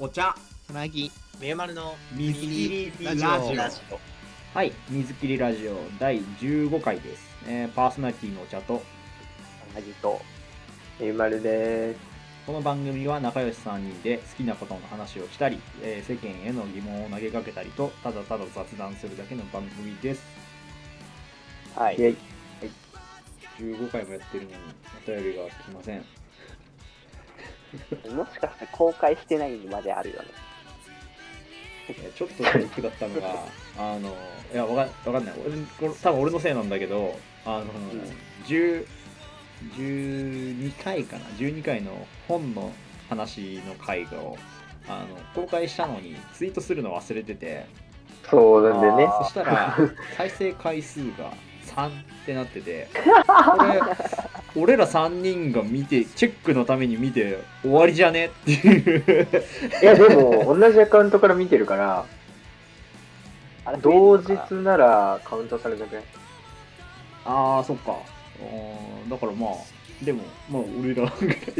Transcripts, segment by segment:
お茶。つなぎ。めゆまるの水切りラジオ。ラジオラジオ。はい、水切りラジオ第15回です。えーパーソナリティのお茶と、はじとめゆまるです。この番組は仲良し3人で好きなことの話をしたり、えー世間への疑問を投げかけたりと、ただただ雑談するだけの番組です。はい。イェイ。15回もやってるのにお便りが来ません。もしかして公開してないまであるよね。えーちょっとショックだったのが、あの、いや、わかわかんない。俺これ多分俺のせいなんだけど、あの、10 12回かな、12回の本の話の回をあの公開したのにツイートするの忘れてて、そうなんでね。そしたら 再生回数が3ってなってて、これ、俺ら3人が見て、チェックのために見て終わりじゃねっていう。いやでも同じアカウントから見てるから同日ならカウントされなくない？ああ、そっか。だからまあ、でも、まあ、俺ら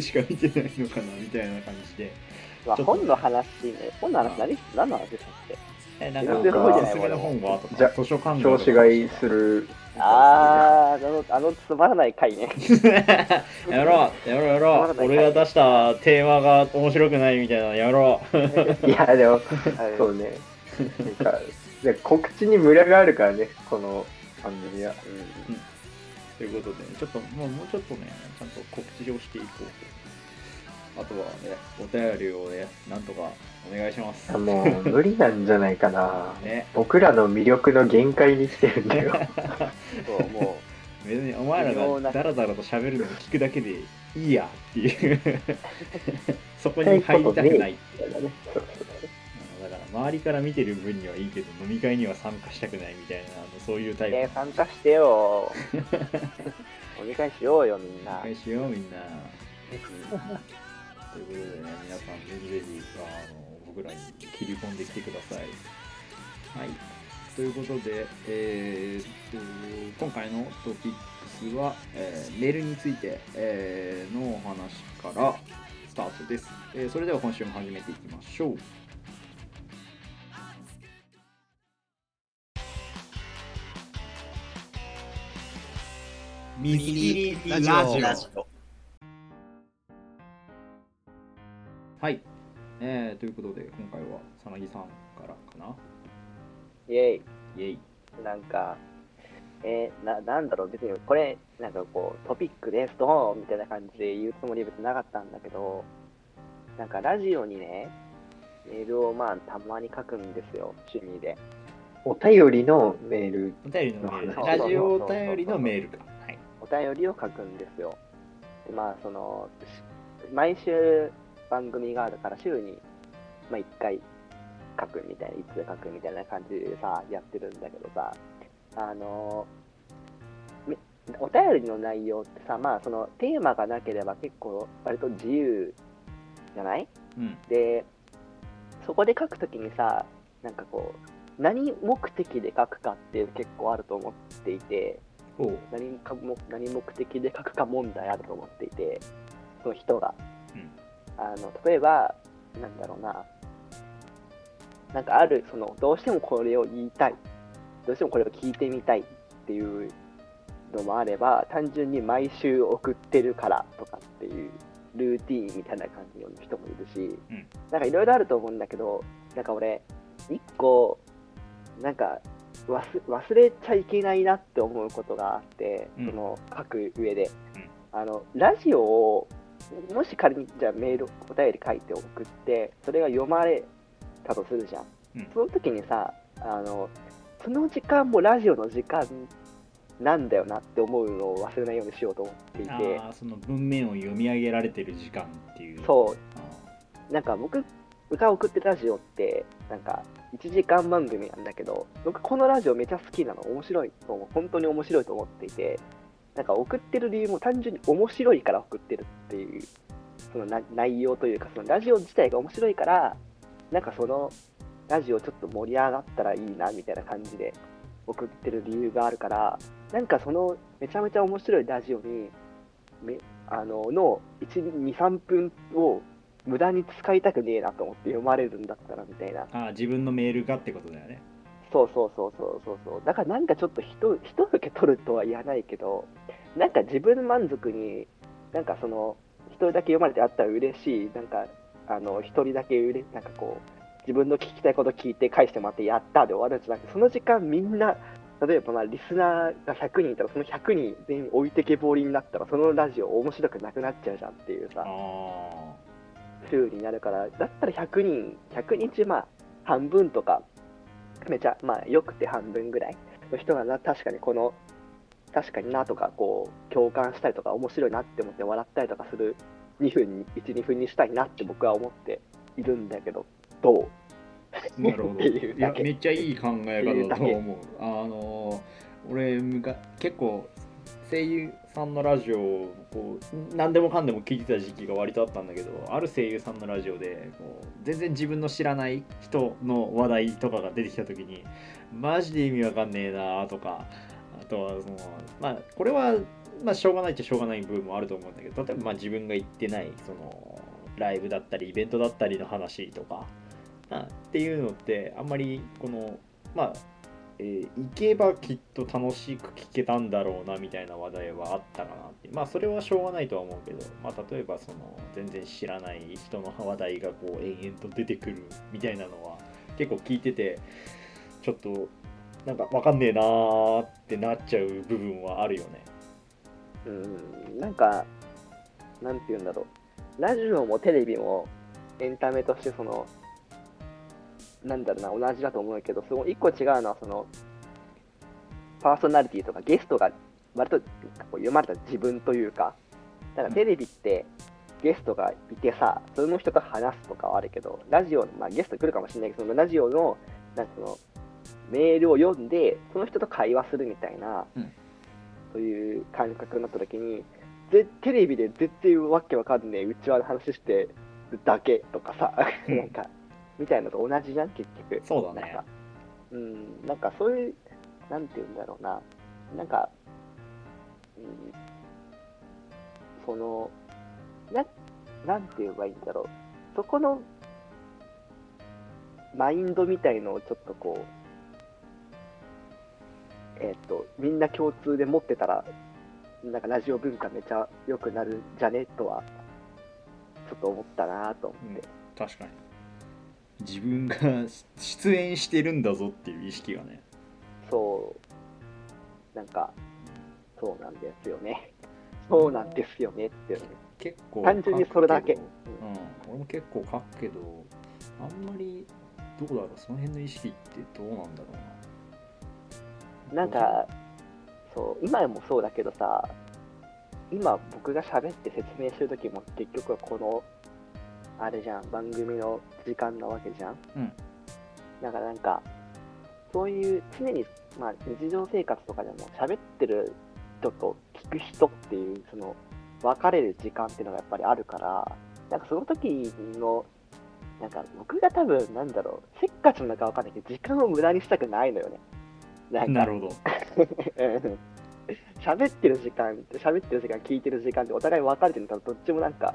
しか見てないのかなみたいな感じで。まあ本の話ね。本の話何何の話でしたっけ？え、なんなんか、かおすすめの本はとじゃか、図書館調子買いするあーあのあのつまらない回ね やろう、やろう、やろう。俺が出したテーマが面白くないみたいなのやろう。いやでもはい そうねなんかで告知にムラがあるからねこの番組はうんということで、ちょっと、もうもうちょっとね、ちゃんと告知をしていこうと。あとはね、お便りをね、なんとかお願いします。もう無理なんじゃないかな。ね、僕らの魅力の限界に来てるんだよ。そうも別にお前らがダラダラと喋るのを聞くだけでいいやっていう。そこに入りたくない。っていう。だから周りから見てる分にはいいけど飲み会には参加したくないみたいなそういうタイプ、うね参加してよ。お願いしようよみんな。参加しようみんな。ということでね皆さんぜひぜひあの僕らに切り込んできてください。はい。ということで、えーっと今回のトピックスは、えーメールについて、えーのお話からスタートです、えーそれでは今週も始めていきましょう。ラジオ。はい、えーということで今回はさなぎさんからかな。イェイ。イェイ。なんか、えーな、なんだろう、別にこれ、なんかこう、トピックです、ドーンみたいな感じで言うつもりは別になかったんだけど、なんかラジオにね、メールをまあ、たまに書くんですよ、趣味で。お便りのメール。お便りのメール。ラジオお便りのメールか。はい。お便りを書くんですよ。で、まあ、その、し毎週番組があるから、週に、まあ、1回書くみたいな、いつ書くみたいな感じでさ、やってるんだけどさ、あの、めお便りの内容ってさ、まあ、その、テーマがなければ結構、割と自由じゃない？うん。で、そこで書くときにさ、なんかこう、何目的で書くかっていう結構あると思っていて、何かも何目的で書くか問題あると思っていて、その人が。うんあの例えば、なんだろうな、なんかある、その、どうしてもこれを言いたい、どうしてもこれを聞いてみたいっていうのもあれば、単純に毎週送ってるからとかっていう、ルーティーンみたいな感じの人もいるし、うん。なんかいろいろあると思うんだけど、なんか俺、一個、なんか忘忘れちゃいけないなって思うことがあって、うん。その書く上で、うん。あのラジオをもし仮にじゃあメールお便り書いて送ってそれが読まれたとするじゃん、うん。その時にさあのその時間もラジオの時間なんだよなって思うのを忘れないようにしようと思っていて。その文面を読み上げられてる時間っていう。そう。あなんか僕が送ってるラジオって、なんか1時間番組なんだけど、僕このラジオめちゃ好きなの、面白いと思う、本当に面白いと思っていて、なんか送ってる理由も単純に面白いから送ってるっていう、その内容というか、そのラジオ自体が面白いから、なんかそのラジオちょっと盛り上がったらいいなみたいな感じで送ってる理由があるから、なんかそのめちゃめちゃ面白いラジオに、めあのの1、2、3分を無駄に使いたくねえなと思って読まれるんだったらみたいな。ああ自分のメールがってことだよねそうそうそうそうそうそう。だからなんかちょっと人、人受け取るとは言わないけど、なんか自分満足に、なんかその、一人だけ読まれてあったら嬉しい、なんか、あの、一人だけうれ、なんかこう、自分の聞きたいこと聞いて返してもらってやったで終わるんじゃなくて、その時間みんな、例えばまあリスナーが100人いたら、その100人全員置いてけぼりになったら、そのラジオ面白くなくなっちゃうじゃんっていうさ。あ風になるから、だったら100人、100日、まあ、半分とか、めちゃ、まあ、よくて半分ぐらい。の人がな、確かにこの、確かになとか、こう、共感したりとか、面白いなって思って笑ったりとかする。2分に、1、2分にしたいなって僕は思っているんだけど、どう？あなるほど。いやめっちゃいい考え方だと思う。あの俺結構声優さんのラジオをこう何でもかんでも聞いてた時期が割とあったんだけどある声優さんのラジオでこう全然自分の知らない人の話題とかが出てきた時にマジで意味わかんねえなとかあとはそのまあこれはまあしょうがないっちゃしょうがない部分もあると思うんだけど例えばまあ自分が行ってないそのライブだったりイベントだったりの話とかあっていうのってあんまりこのまあ、えー行けばきっと楽しく聞けたんだろうなみたいな話題はあったかなってまあそれはしょうがないとは思うけど、まあ、例えばその全然知らない人の話題がこう延々と出てくるみたいなのは結構聞いててちょっとなんかわかんねえなーってなっちゃう部分はあるよね。うん、なんか、なんて言うんだろう。ラジオもテレビもエンタメとしてその、なんだろうな、同じだと思うけど、その一個違うのは、その、パーソナリティとかゲストが割とこう読まれた自分というか、だからテレビってゲストがいてさ、その人と話すとかはあるけど、ラジオの、まあゲスト来るかもしれないけど、そのラジオの、なんかその、メールを読んで、その人と会話するみたいな、うん。そういう感覚になった時に、ぜテレビで絶対わけわかんねえうちわの話してるだけとかさ、うん。なんか、みたいなのと同じじゃん、結局。そうだね。なんか、うん、なんかそういう、なんて言うんだろうな、なんか、うん、その、な、なんて言えばいいんだろう、そこの、マインドみたいのをちょっとこう、えっ、と、みんな共通で持ってたら、なんかラジオ文化めちゃ良くなるんじゃね？とは、ちょっと思ったなと思って。確かに自分が出演してるんだぞっていう意識がね。そう、なんか、そうなんですよね。そうなんですよねっていうね。結構単純にそれだけ。うん、俺も結構書くけどあんまりどうだろう。その辺の意識ってどうなんだろうな。なんか、そう、今もそうだけどさ、今僕が喋って説明するときも結局はこの、あれじゃん、番組の時間なわけじゃん。うん。だからなんか、そういう常に、まあ日常生活とかでも喋ってる人と聞く人っていう、その、分かれる時間っていうのがやっぱりあるから、なんかその時の、なんか僕が多分、なんだろう、せっかちなのか分かんないけど、時間を無駄にしたくないのよね。なんかなるほど うん喋ってる時間、喋ってる時間、聞いてる時間ってお互い分かれてるから、どっちもなんか、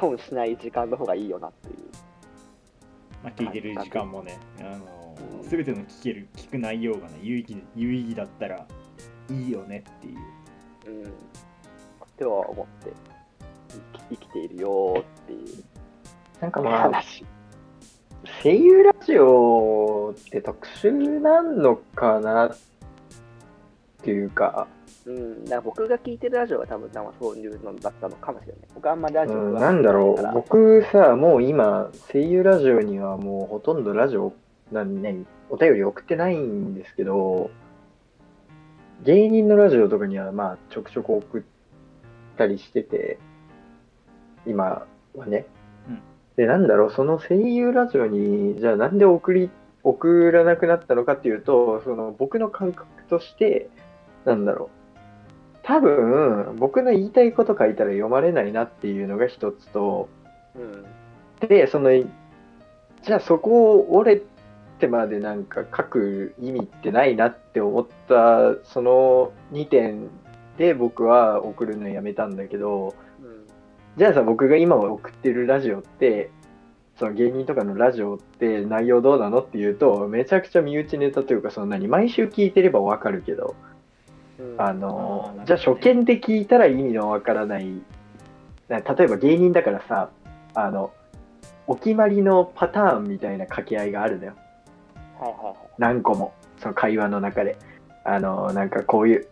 損しない時間の方がいいよなっていう。まあ、聞いてる時間もねあの全ての聞ける聞く内容がね有意義有意義だったらいいよねっていううん。っては思って、生き生きているよーっていうなんかまあ、話。声優ラジオって特殊なのかなっていうか、うん。だから僕が聞いてるラジオが多分、そういうのだったのかもしれない。僕あんまりラジオうん、なんだろ、いう僕さ、もう今、声優ラジオにはもうほとんどラジオ、なんね、お便り送ってないんですけど、芸人のラジオとかにはまあちょくちょく送ったりしてて、今はね。うんで、なんだろう、その声優ラジオに、じゃあなんで送り、送らなくなったのかっていうと、その僕の感覚として、なんだろう、多分、僕の言いたいこと書いたら読まれないなっていうのが一つと、うん。で、その、じゃあそこを折れてまでなんか書く意味ってないなって思った、その2点で僕は送るのやめたんだけど、うん。じゃあさ、僕が今送ってるラジオって、その芸人とかのラジオって内容どうなのっていうと、めちゃくちゃ身内ネタというか、その何、毎週聞いてればわかるけど、うんあのじゃあ初見で聞いたら意味のわからない、な例えば芸人だからさ、あの、お決まりのパターンみたいな掛け合いがあるのよ。はいはいはい。何個も、その会話の中で。あの、なんかこういう、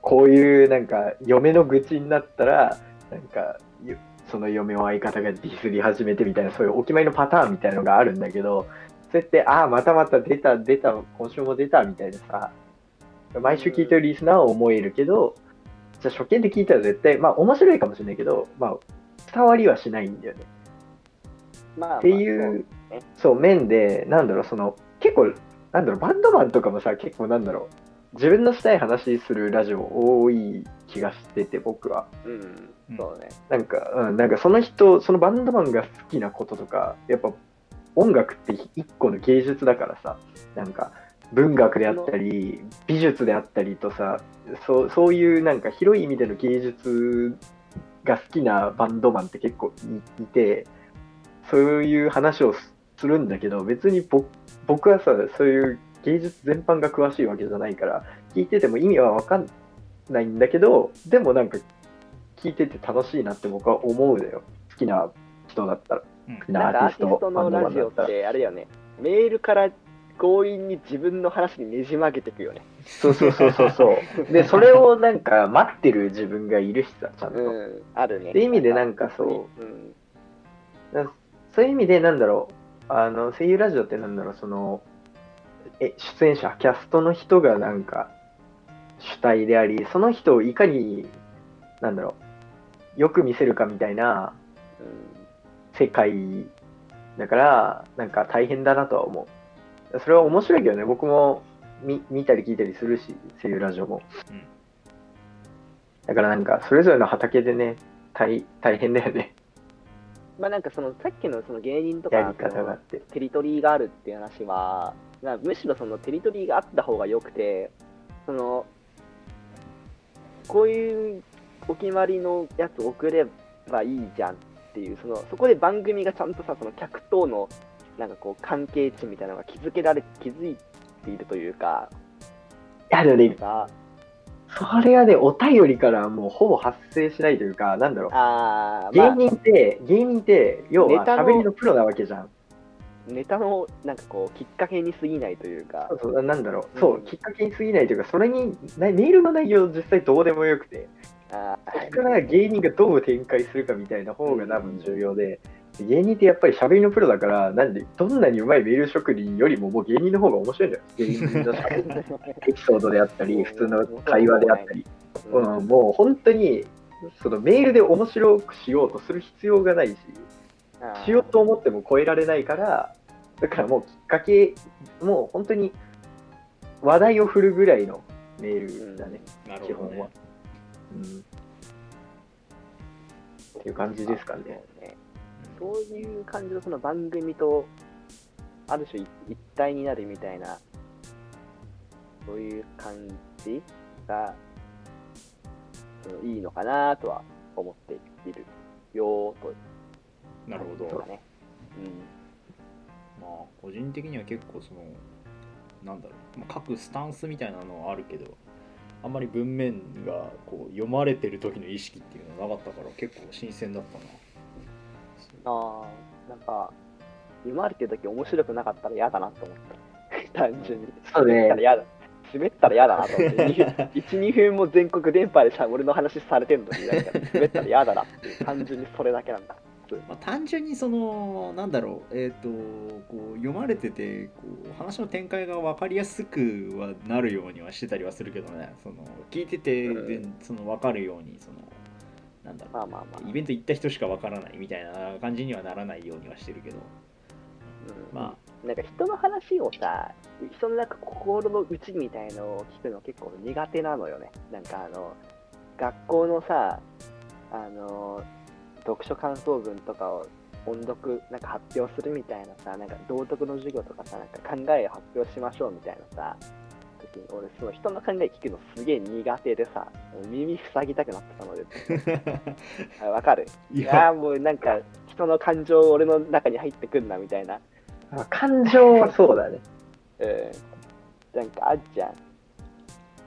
こういうなんか嫁の愚痴になったら、なんか、よその嫁を相方がディスり始めてみたいな、そういうお決まりのパターンみたいなのがあるんだけど、そうやって、ああ、またまた出た、出た、今週も出たみたいなさ、毎週聞いてるリスナーは思えるけど、じゃあ初見で聞いたら絶対、まあ面白いかもしれないけど、まあ伝わりはしないんだよね。まあまあ、っていうそうね、そう、面で、なんだろう、その、結構、なんだろう、バンドマンとかもさ、結構なんだろう、自分のしたい話するラジオ多い気がしてて、僕は。うん、そうね。なんか、うん、なんかその人、そのバンドマンが好きなこととか、やっぱ、音楽って一個の芸術だからさ、なんか、文学であったり、美術であったりとさ、そうそういうなんか広い意味での芸術が好きなバンドマンって結構いいて、そういう話をすするんだけど、別に僕僕はさ、そういう芸術全般が詳しいわけじゃないから、聞いてても意味はわかんないんだけど、でもなんか聞いてて楽しいなって僕は思うのよ。好きな人だったら。うんなんかアーティスト、のラジオっ。て、あれだよね。メールから強引に自分の話にねじ曲げていくよね。そうそうそうそうそう。で、それをなんか待ってる自分がいるしさ、ちゃんと。うん、あるね。っていう意味でなんかそううん。そういう意味でなんだろう、あの、声優ラジオってなんだろう、その、え、出演者、キャストの人がなんか主体であり、その人をいかに、なんだろう、よく見せるかみたいな世界だから、なんか大変だなとは思う。それは面白いけどね、僕も見見たり聞いたりするし、声優ラジオも。うんだからなんか、それぞれの畑でね、大大変だよね、まあなんかそのさっきのその芸人とか。テリトリーがあるっていう話は、まあむしろそのテリトリーがあった方が良くて、その、こういうお決まりのやつ送ればいいじゃんっていう、そのそこで番組がちゃんとさ、その客とのなんかこう関係値みたいなのが築けられ、気づいているというか、いや、でもね、さそれはね、お便りからもうほぼ発生しないというか、なんだろう。あー、ま芸あ、人って、芸人って、要は喋りのプロなわけじゃん。ネタのなんかこうきっかけに過ぎないというかそう、そう、なんだろう。うんそう、きっかけに過ぎないというか、それに、なメールの内容実際どうでもよくて、あそこから芸人がどう展開するかみたいな方が多分重要で、芸人ってやっぱり喋りのプロだから、なんで、どんなにうまいメール職人よりももう芸人の方が面白いんだよ。芸人のエピソードであったり、普通の会話であったり。うんうん、もう本当に、そのメールで面白くしようとする必要がないし、しようと思っても超えられないから、だからもうきっかけ、もう本当に話題を振るぐらいのメールだね、なるほどね基本は。うん。っていう感じですかね。そういう感じのその番組と、ある種一一体になるみたいな、そういう感じが、うんいいのかなとは思っているよーと。なるほどかね。まあ個人的には結構そのなんだろう、まあ、各スタンスみたいなのはあるけどあんまり文面がこう読まれてる時の意識っていうのはなかったから結構新鮮だったなうん。ああ、なんか、読まれてるとき面白くなかったら嫌だなと思った。単純に。そうね滑ったら嫌だ。滑ったら嫌だなと思って。1、2分も全国電波でさ、俺の話されてるのに、なんか滑ったら嫌だなっていう、単純にそれだけなんだ。まあ、単純にそのなんだろうえっ、とこう読まれててこう話の展開が分かりやすくはなるようにはしてたりはするけどねその聞いてて、うんでその分かるようにそのなんだろう、まあまあまあ。イベント行った人しか分からないみたいな感じにはならないようにはしてるけどうんまなんか人の話をさ、人のなんか心の内みたいのを聞くの結構苦手なのよね。なんかあの、学校のさ、あの、読書感想文とかを音読なんか発表するみたいなさ、なんか道徳の授業とかさ、なんか考えを発表しましょうみたいなさ、俺、その人の考え聞くのすげえ苦手でさ、耳塞ぎたくなってたので、あわかるいいやーもうなんか、人の感情俺の中に入ってくんなみたいな。あ感情はそうだね。うん。なんかあっちゃん。だか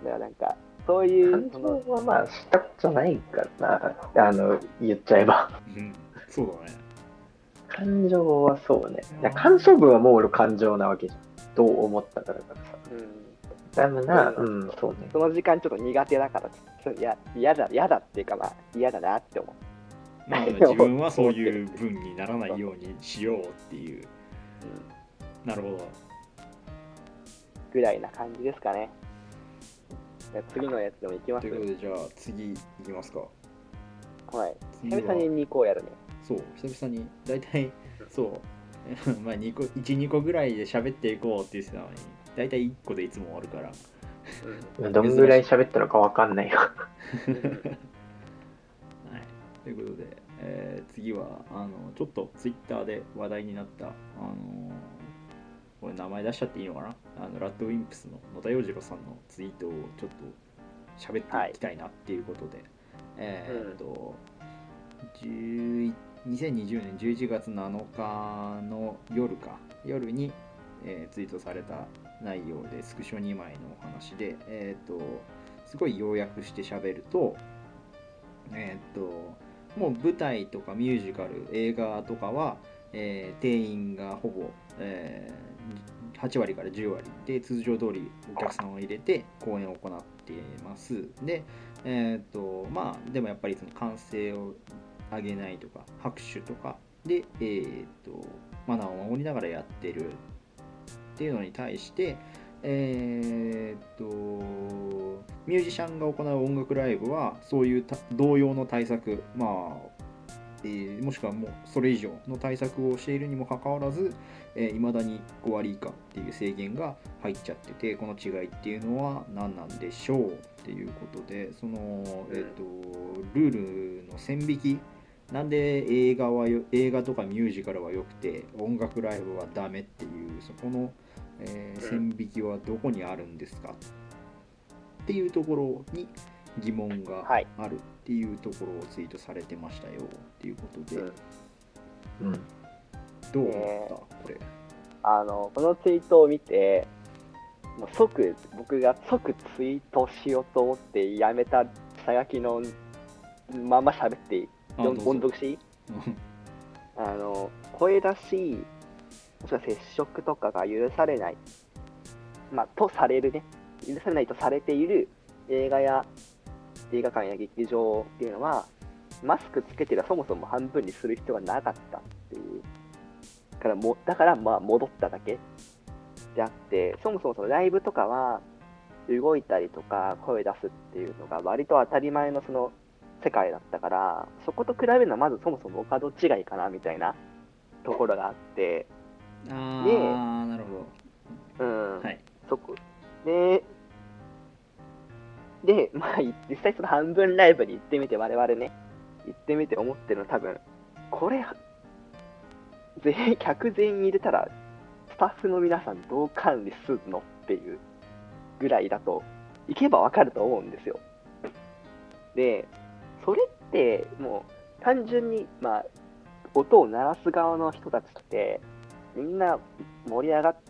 らなんか、そういう、感情はまあしたことないからな。あの、言っちゃえば。うん、そうだね。感情はそうね。いや感想文はもう俺感情なわけじゃん。どう思ったからからさ。うん、だめな、ううん、そうね。その時間ちょっと苦手だから、嫌だ、嫌だっていうかまあ嫌だなって思う。まあ、自分はそういう文にならないようにしようっていう。うん、なるほど。ぐらいな感じですかね。じゃあ次のやつでもいきます？ということで、じゃあ次いきますか。はい。久々に2個やるね。そう、久々に、大体、そう、まあ2個、1、2個ぐらいで喋っていこうって言ってたのに、大体1個でいつも終わるから。どんぐらい喋ったのかわかんないよ。うんはい、ということで、えー次はあのちょっとツイッターで話題になった、あのこれ名前出しちゃっていいのかな？あのラッドウィンプスの野田洋次郎さんのツイートをちょっと喋っていきたいなっていうことで、えーっと、11 2020年11月7日の夜か。夜に、えーツイートされた内容でスクショ2枚のお話で、えーっとすごい要約して喋るとえーっともう舞台とかミュージカル映画とかは、えー定員がほぼ、えー8割から10割で通常通りお客さんを入れて公演を行っています。でえーとまあでもやっぱりその歓声を上げないとか拍手とかで、えーとマナーを守りながらやってるっていうのに対してえーっとミュージシャンが行う音楽ライブはそういう同様の対策まあえーもしくはもうそれ以上の対策をしているにもかかわらずいま、ーだに5割以下っていう制限が入っちゃっててこの違いっていうのは何なんでしょうっていうことでその、えー、とルールの線引き。なんで映画は映画とかミュージカルは良くて音楽ライブはダメっていうそこの、えーうん線引きはどこにあるんですか？っていうところに疑問がはい。あるっていうところをツイートされてましたよ。っていうことで、うん。うん。どう思った？これ。あの、このツイートを見て、もう即、僕が即ツイートしようと思ってやめたさやきのまま喋って音読し？ていいあの、声出し、もしくは接触とかが許されない、まあ、とされるね、許されないとされている映画や映画館や劇場っていうのは、マスクつけてりゃそもそも半分にする必要がなかったっていう。からもだから、まあ、戻っただけ。であって、そもそもそのライブとかは、動いたりとか声出すっていうのが割と当たり前のその世界だったから、そこと比べるのはまずそもそもお門違いかなみたいなところがあって、あであなるほうん、どはい。そこ。で、で、まあ、い実際その半分ライブに行ってみて、我々ね、行ってみて思ってるのは多分、これ、全員、客全員入れたら、スタッフの皆さんどう管理するのっていうぐらいだと、行けばわかると思うんですよ。で、それって、もう、単純に、まあ、音を鳴らす側の人たちって、みんな盛り上がって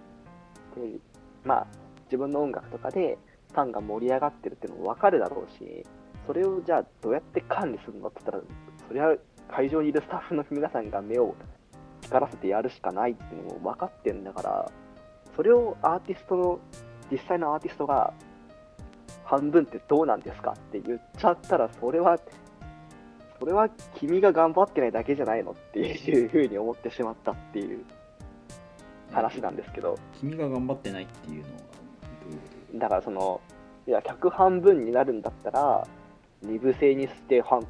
まあ、自分の音楽とかでファンが盛り上がってるっていうのも分かるだろうし、それをじゃあどうやって管理するのって言ったら、それは会場にいるスタッフの皆さんが目を光らせてやるしかないっていうのも分かってるんだから、それをアーティストの、実際のアーティストが半分ってどうなんですかって言っちゃったら、それは、それは君が頑張ってないだけじゃないのっていうふうに思ってしまったっていう。話なんですけど。君が頑張ってないっていうのはどういうこと？だからその、いや、客半分になるんだったら、二部制にして半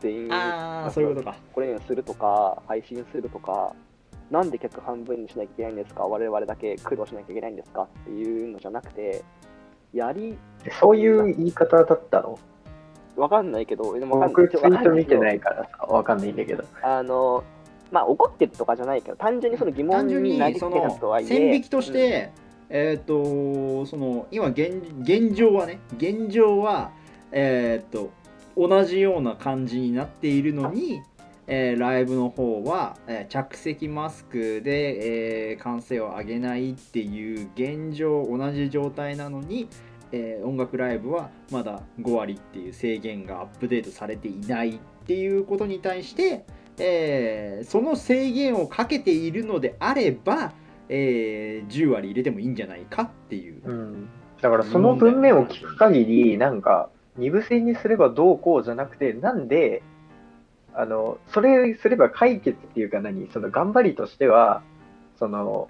全員ああそういうことか。これにするとか、配信するとか、なんで客半分にしなきゃいけないんですか、我々だけ苦労しなきゃいけないんですか？っていうのじゃなくて、やり、そういう言い方だったの？わかんないけど、でもわかん僕ツイート見てないからさ、わかんないんだけど。けど。あの、まあ怒ってるとかじゃないけど、単純にその疑問単純にになりつそのけたとはいえ、線引きとして、えっ、とその今現現状はね現状はえっ、と同じような感じになっているのに、えーライブの方は、えー着席マスクで、えー歓声を上げないっていう現状同じ状態なのに、えー音楽ライブはまだ5割っていう制限がアップデートされていないっていうことに対して、えーその制限をかけているのであれば、えー10割入れてもいいんじゃないかっていう。うん。だからその文面を聞く限り、なんか、二部制にすればどうこうじゃなくて、なんで、あの、それすれば解決っていうか何、その頑張りとしては、その、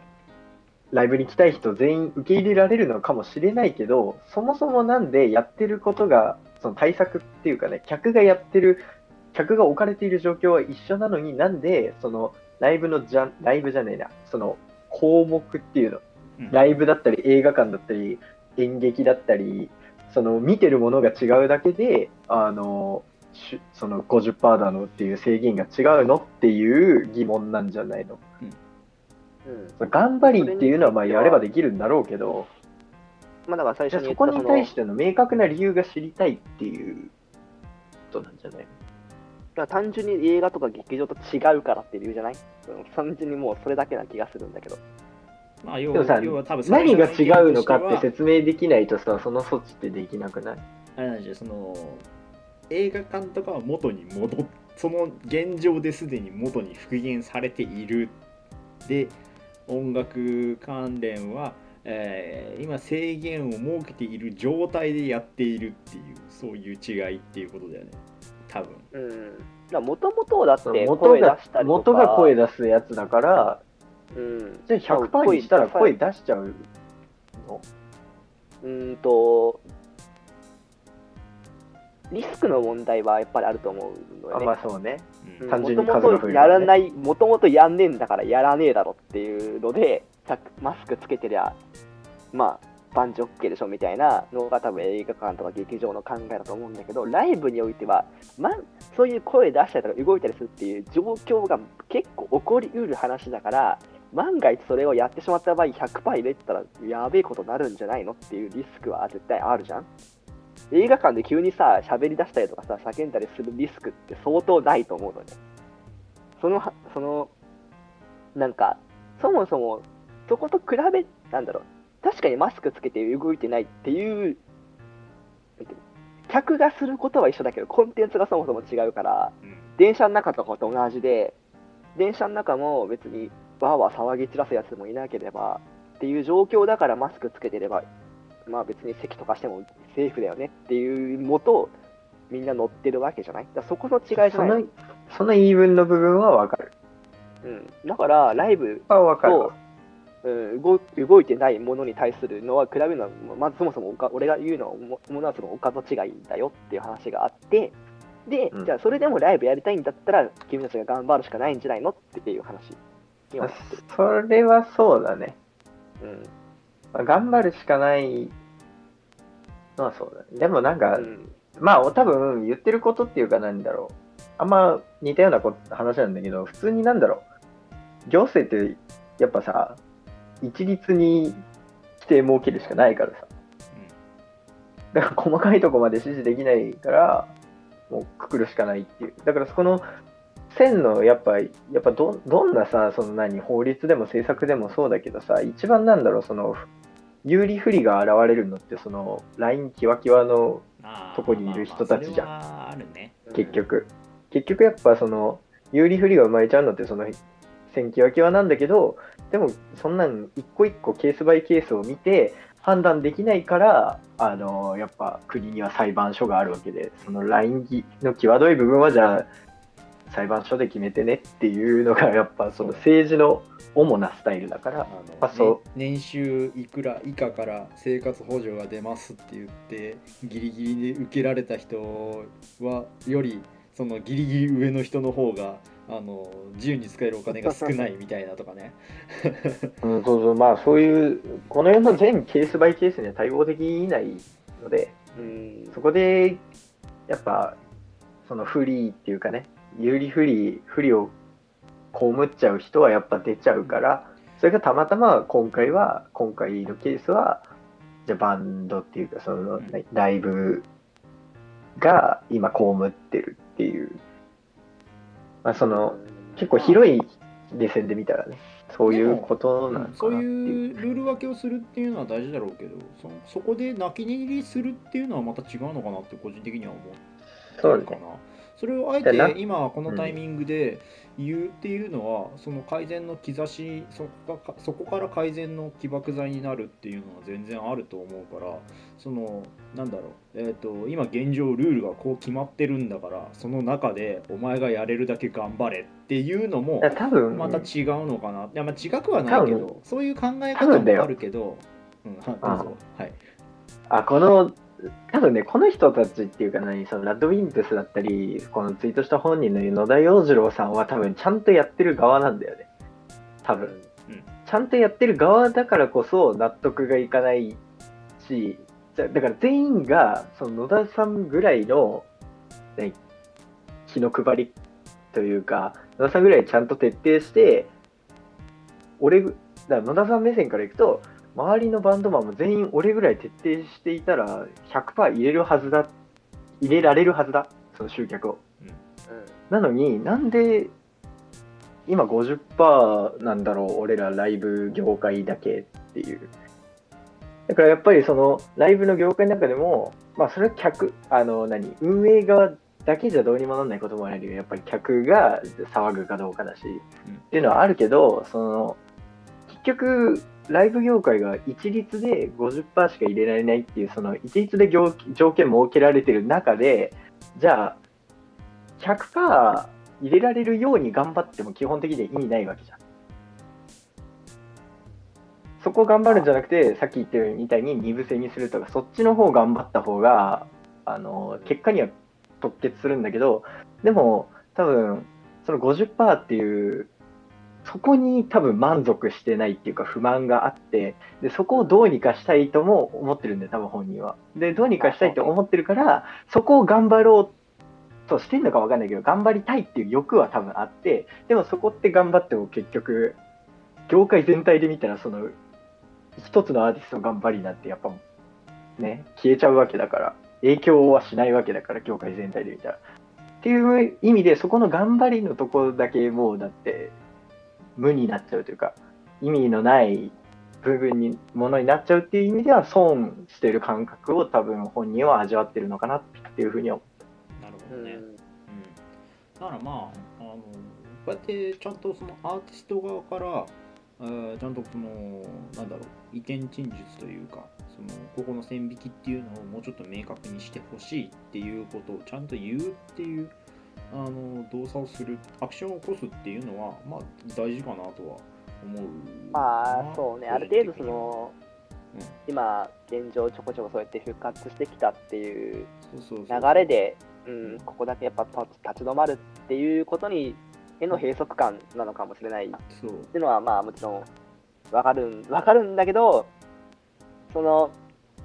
ライブに来たい人全員受け入れられるのかもしれないけど、そもそもなんでやってることが、その対策っていうかね、客がやってる、客が置かれている状況は一緒なのになんで、その、ライブのじゃ、ライブじゃねえな、その、項目っていうの、うん。ライブだったり映画館だったり演劇だったりその見てるものが違うだけであのしゅその50%だのっていう制限が違うのっていう疑問なんじゃないの。うん。頑張りっていうのはまあやればできるんだろうけど。まあだから最じゃ初あそこに対しての明確な理由が知りたいっていうことなんじゃないだから単純に映画とか劇場と違うからっていう理由じゃない？うん単純にもうそれだけな気がするんだけど。まあ、要でもさは要は多分最何初が違うのかって説明できないとさその措置ってできなくない？あれなんですよその映画館とかは元に戻っその現状ですでに元に復元されている。で音楽関連は、えー今制限を設けている状態でやっているっていうそういう違いっていうことだよね多分うん。もともとだって元声出がしたりとか。元が声出すやつだからうん。じゃあ100%にしたら声出しちゃうの？うーんと、リスクの問題はやっぱりあると思うのよあね。まあそうね。うん単純にもともと数が増えるねやらない、もともとやんねえんだからやらねえだろっていうので、さマスクつけてりゃ、まあ、万事 OK でしょみたいなのが多分映画館とか劇場の考えだと思うんだけど、ライブにおいては、ま、そういう声出したりとか動いたりするっていう状況が結構起こりうる話だから、万が一それをやってしまった場合、100%入れてたらやべえことになるんじゃないのっていうリスクは絶対あるじゃん。映画館で急にさ、喋り出したりとかさ、叫んだりするリスクって相当ないと思うのね。その、その、なんか、そもそも、そこと比べ、なんだろう、確かにマスクつけて動いてないっていう、客がすることは一緒だけど、コンテンツがそもそも違うから、うん電車の中とかと同じで、電車の中も別にわーわー騒ぎ散らすやつもいなければっていう状況だからマスクつけてれば、まあ別に席とかしてもセーフだよねっていうもと、みんな乗ってるわけじゃない？だそこの違いじゃそない？の、その言い分の部分はわかる。うん、だからライブはわかると。、うん、動動いてないものに対するのは比べるのはまずそもそもおか俺が言うのはもものはそのお門違いだよっていう話があってで、うんじゃあそれでもライブやりたいんだったら君たちが頑張るしかないんじゃないのっていう話それはそうだね。うんまあ頑張るしかないのはそうだね。でもなんか、うんまあ多分言ってることっていうかなんだろう。あんま似たようなこと話なんだけど、普通になんだろう。行政ってやっぱさ、一律に規定設けるしかないからさ。だから細かいとこまで指示できないから、もうくくるしかないっていう。だからそこの線のやっぱ、やっぱどどんなさ、その何、法律でも政策でもそうだけどさ、一番なんだろう、その、有利不利が現れるのって、その、ラインキワキワのあーそこにいる人たちじゃんまあね結局。結局やっぱその、有利不利が生まれちゃうのって、その、線キワキワなんだけど、でも、そんなん一個一個ケースバイケースを見て、判断できないから、あの、やっぱ国には裁判所があるわけで、そのラインの際どい部分はじゃあ、裁判所で決めてねっていうのが、やっぱその政治の主なスタイルだから、あそう。ね年収いくら以下から生活補助が出ますって言ってギリギリで受けられた人はよりそのギリギリ上の人の方があの自由に使えるお金が少ないみたいなとかね。うん、そうそう、まあそういう、この世の全ケースバイケースには対応できないので、うん。そこで、やっぱ、その不利っていうかね、有利不利、不利を被っちゃう人はやっぱ出ちゃうから、それがたまたま今回は、今回のケースは、じゃあバンドっていうか、そのん。ライブが今被ってるっていう、まあ、その結構広い目線で見たらね、そういうことなのかなってそういう。ルール分けをするっていうのは大事だろうけどそそこで泣き寝入りするっていうのはまた違うのかなって個人的には思そううね。かなそれをあえて今このタイミングで言うっていうのは、その改善の兆しそこがそこから改善の起爆剤になるっていうのは全然あると思うからそのなんだろう、えー、と今現状ルールがこう決まってるんだからその中でお前がやれるだけ頑張れっていうのも多分、また違うのかな。いや、まあ、違くはないけ多ど、そういう考え方もあるけど、うん、はどうぞ。はい。あ、この、多分ね、この人たちっていうか何、そのラッドウィンプスだったり、このツイートした本人の野田洋次郎さんは多分ちゃんとやってる側なんだよね。多分。うんちゃんとやってる側だからこそ納得がいかないし、じゃだから全員が、その野田さんぐらいの、ね、気の配りというか、野田さんぐらいちゃんと徹底して、俺ぐ、だ野田さん目線からいくと、周りのバンドマンも全員俺ぐらい徹底していたら100%入れるはずだ入れられるはずだその集客を。なのになんで今50%なんだろう俺らライブ業界だけっていう。だからやっぱりそのライブの業界の中でもまあそれは客あの何運営側だけじゃどうにもなんないこともあるよ。やっぱり客が騒ぐかどうかだし、っていうのはあるけどその結局ライブ業界が一律で50%しか入れられないっていうその一律で条件設けられてる中でじゃあ100%入れられるように頑張っても基本的に意味ないわけじゃん。そこ頑張るんじゃなくてさっき言ったようにみたいに二部制にするとかそっちの方頑張った方があの結果には突結するんだけどでも多分その50%っていうそこに多分満足してないっていうか不満があってでそこをどうにかしたいとも思ってるんだよ多分本人は。でどうにかしたいと思ってるからそこを頑張ろうとしてんのか分かんないけど頑張りたいっていう欲は多分あってでもそこって頑張っても結局業界全体で見たらその一つのアーティストの頑張りなんてやっぱね消えちゃうわけだから影響はしないわけだから業界全体で見たら。っていう意味でそこの頑張りのとこだけもうだって無になっちゃうというか意味のない部分にものになっちゃうっていう意味では損してる感覚を多分本人は味わってるのかなっていうふうには思なるほどね。うんうん。だからまあ、あの、こうやってちゃんとそのアーティスト側から、えーちゃんとその、なんだろう、意見陳述というか、その、ここの線引きっていうのをもうちょっと明確にしてほしいっていうことをちゃんと言うっていう、あの、動作をする、アクションを起こすっていうのは、まあ、大事かなとは思う。まあそうねある程度そ、のうん今現状ちょこちょこそうやって復活してきたっていう流れで、うん、ここだけやっぱ立ち立ち止まるっていうことにへの閉塞感なのかもしれないっそう。ていうのはまあもちろんわかるんわかるんだけどその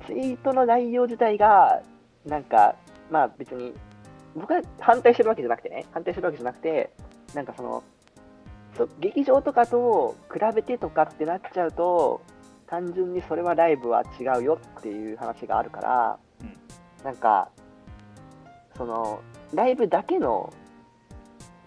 ツイートの内容自体がなんかまあ別に僕は反対してるわけじゃなくてね反対してるわけじゃなくてなんかそのそ劇場とかと比べてとかってなっちゃうと単純にそれはライブは違うよっていう話があるから、うん。なんかそのライブだけの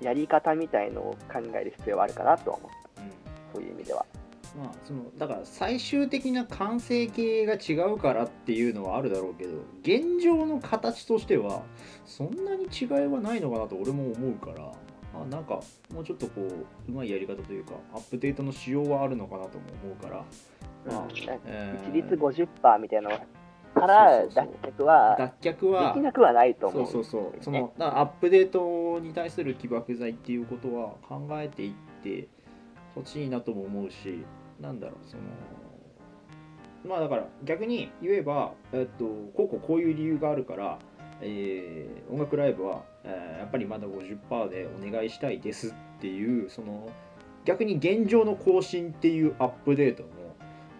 やり方みたいのを考える必要はあるかなとは思う。うん。そういう意味では。まあ、そのだから最終的な完成形が違うからっていうのはあるだろうけど現状の形としてはそんなに違いはないのかなと俺も思うからあなんかもうちょっとこううまいやり方というかアップデートの仕様はあるのかなとも思うから、まあうんえー。一律50%みたいなのから脱却は脱却はできなくはないと思う。そうそうそう。そのアップデートに対する起爆剤っていうことは考えていってほしいなとも思うしなんだろうそのまあだから逆に言えば、えっと、こうこうこういう理由があるから、えー音楽ライブは、えーやっぱりまだ50%でお願いしたいですっていうその逆に現状の更新っていうアップデートも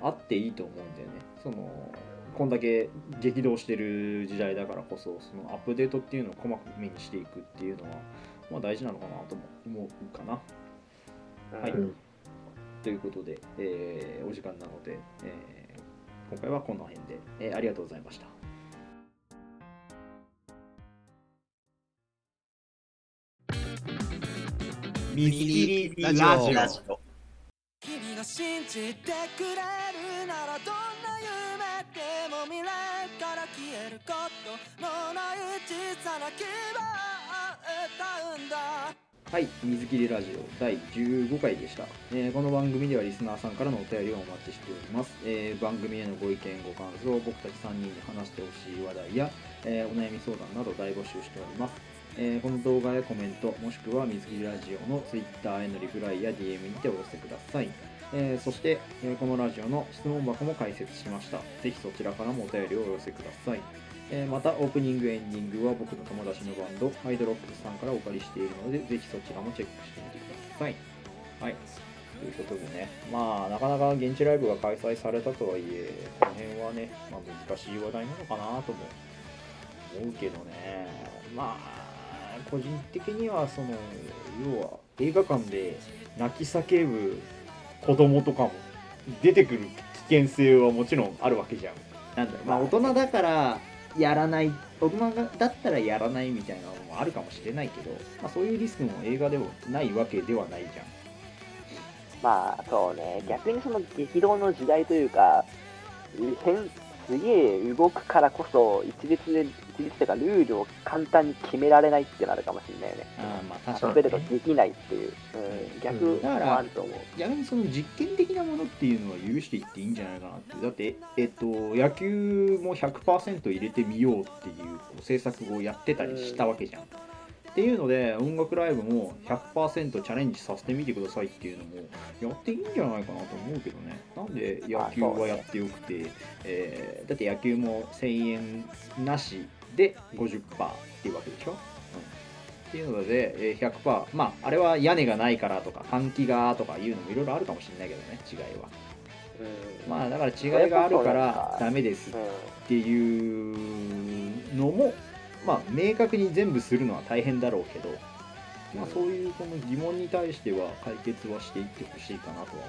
あっていいと思うんだよね。そのこんだけ激動してる時代だからこそそのアップデートっていうのを細かめにしていくっていうのは、まあ、大事なのかなとも思うかな。はいうんということで、えーお時間なので、えー今回はこの辺で、えーありがとうございました。君が信じてくれるならどんな夢でも未来から消えることのない小さな希望を歌うんだはい、水切りラジオ第15回でした、えーこの番組ではリスナーさんからのお便りをお待ちしております、えー番組へのご意見ご感想僕たち3人に話してほしい話題や、えーお悩み相談など大募集しております、えこの動画へコメントもしくは水切りラジオの Twitter へのリプライや DM にてお寄せくださいえそして、えこのラジオの質問箱も開設しました。ぜひそちらからもお便りをお寄せください。えーまた、オープニング、エンディングは僕の友達のバンド、ハイドロックスさんからお借りしているので、ぜひそちらもチェックしてみてください。はい。ということでね、まあ、なかなか現地ライブが開催されたとはいえ、この辺はね、まあ、難しい話題なのかなとも思うけどね、まあ、個人的には、その、要は映画館で泣き叫ぶ子供とかも出てくる危険性はもちろんあるわけじゃん。なんだろう、まあ、大人だからやらない、僕もだったらやらないみたいなのもあるかもしれないけど、まあ、そういうリスクも映画でもないわけではないじゃん。まあそうね、逆にその激動の時代というか、変すげえ動くからこそ、一律で、一律というか、ルールを簡単に決められないってなるかもしれないよね。あーまあア確かに、ップデートね。できないっていう、うん、逆うんもあると思う。逆にその実験的なものっていうのは許していっていいんじゃないかなって。だって、えっと、野球も100%入れてみようっていうこう制作をやってたりしたわけじゃん。っていうので、音楽ライブも100%チャレンジさせてみてくださいっていうのもやっていいんじゃないかなと思うけどね。なんで野球はやってよくて、えーだって野球も1000円なしで50%っていうわけでしょ？うんっていうので、えー100%、まあ、あれは屋根がないからとか、換気がとかいうのもいろいろあるかもしれないけどね、違いは。うんまあ、だから違いがあるからかダメですっうんていうのも、まあ、明確に全部するのは大変だろうけど、まあ、そういうこの疑問に対しては解決はしていってほしいかなとは思うね。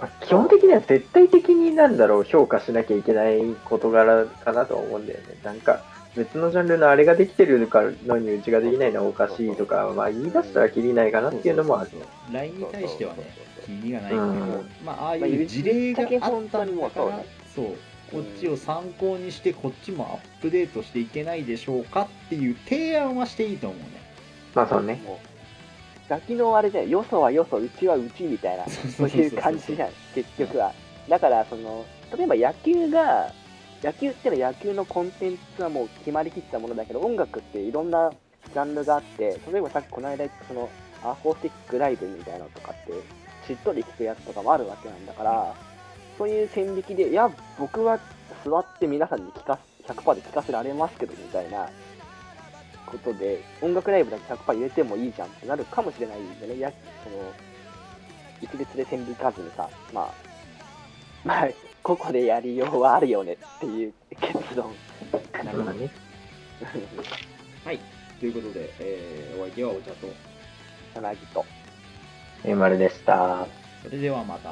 まあ基本的には絶対的になんだろう、評価しなきゃいけない事柄かなとは思うんだよね。なんか、別のジャンルのあれができてるからのにうちができないのはおかしいとか、まあ言い出したらきりないかなっていうのもある。LINE に対してはね、気にがないけど、うんまあ、ああいまあう事例があった本当にもうそうからね、そう、こっちを参考にして、こっちもアップデートしていけないでしょうかっていう提案はしていいと思うね。まあそうね。もう先のあれじゃん、よそはよそ、うちはうちみたいな、そういう感じじゃん、結局は。だから、その、例えば野球が、野球ってのは野球のコンテンツはもう決まりきったものだけど、音楽っていろんなジャンルがあって、例えばさっきこの間その、アコースティックライブみたいなのとかって、しっとり聴くやつとかもあるわけなんだから、そういう線引きで、いや、僕は座って皆さんに聞かす、100%で聞かせられますけど、みたいな。ことで、音楽ライブだけ100%入れてもいいじゃんってなるかもしれないんでね、やその一律で線引かずにさ、まあ、まあ、ここでやりようはあるよねっていう結論かな。ね。はい。ということで、えーお相手はお茶と、柳と。えー、丸でした。それではまた。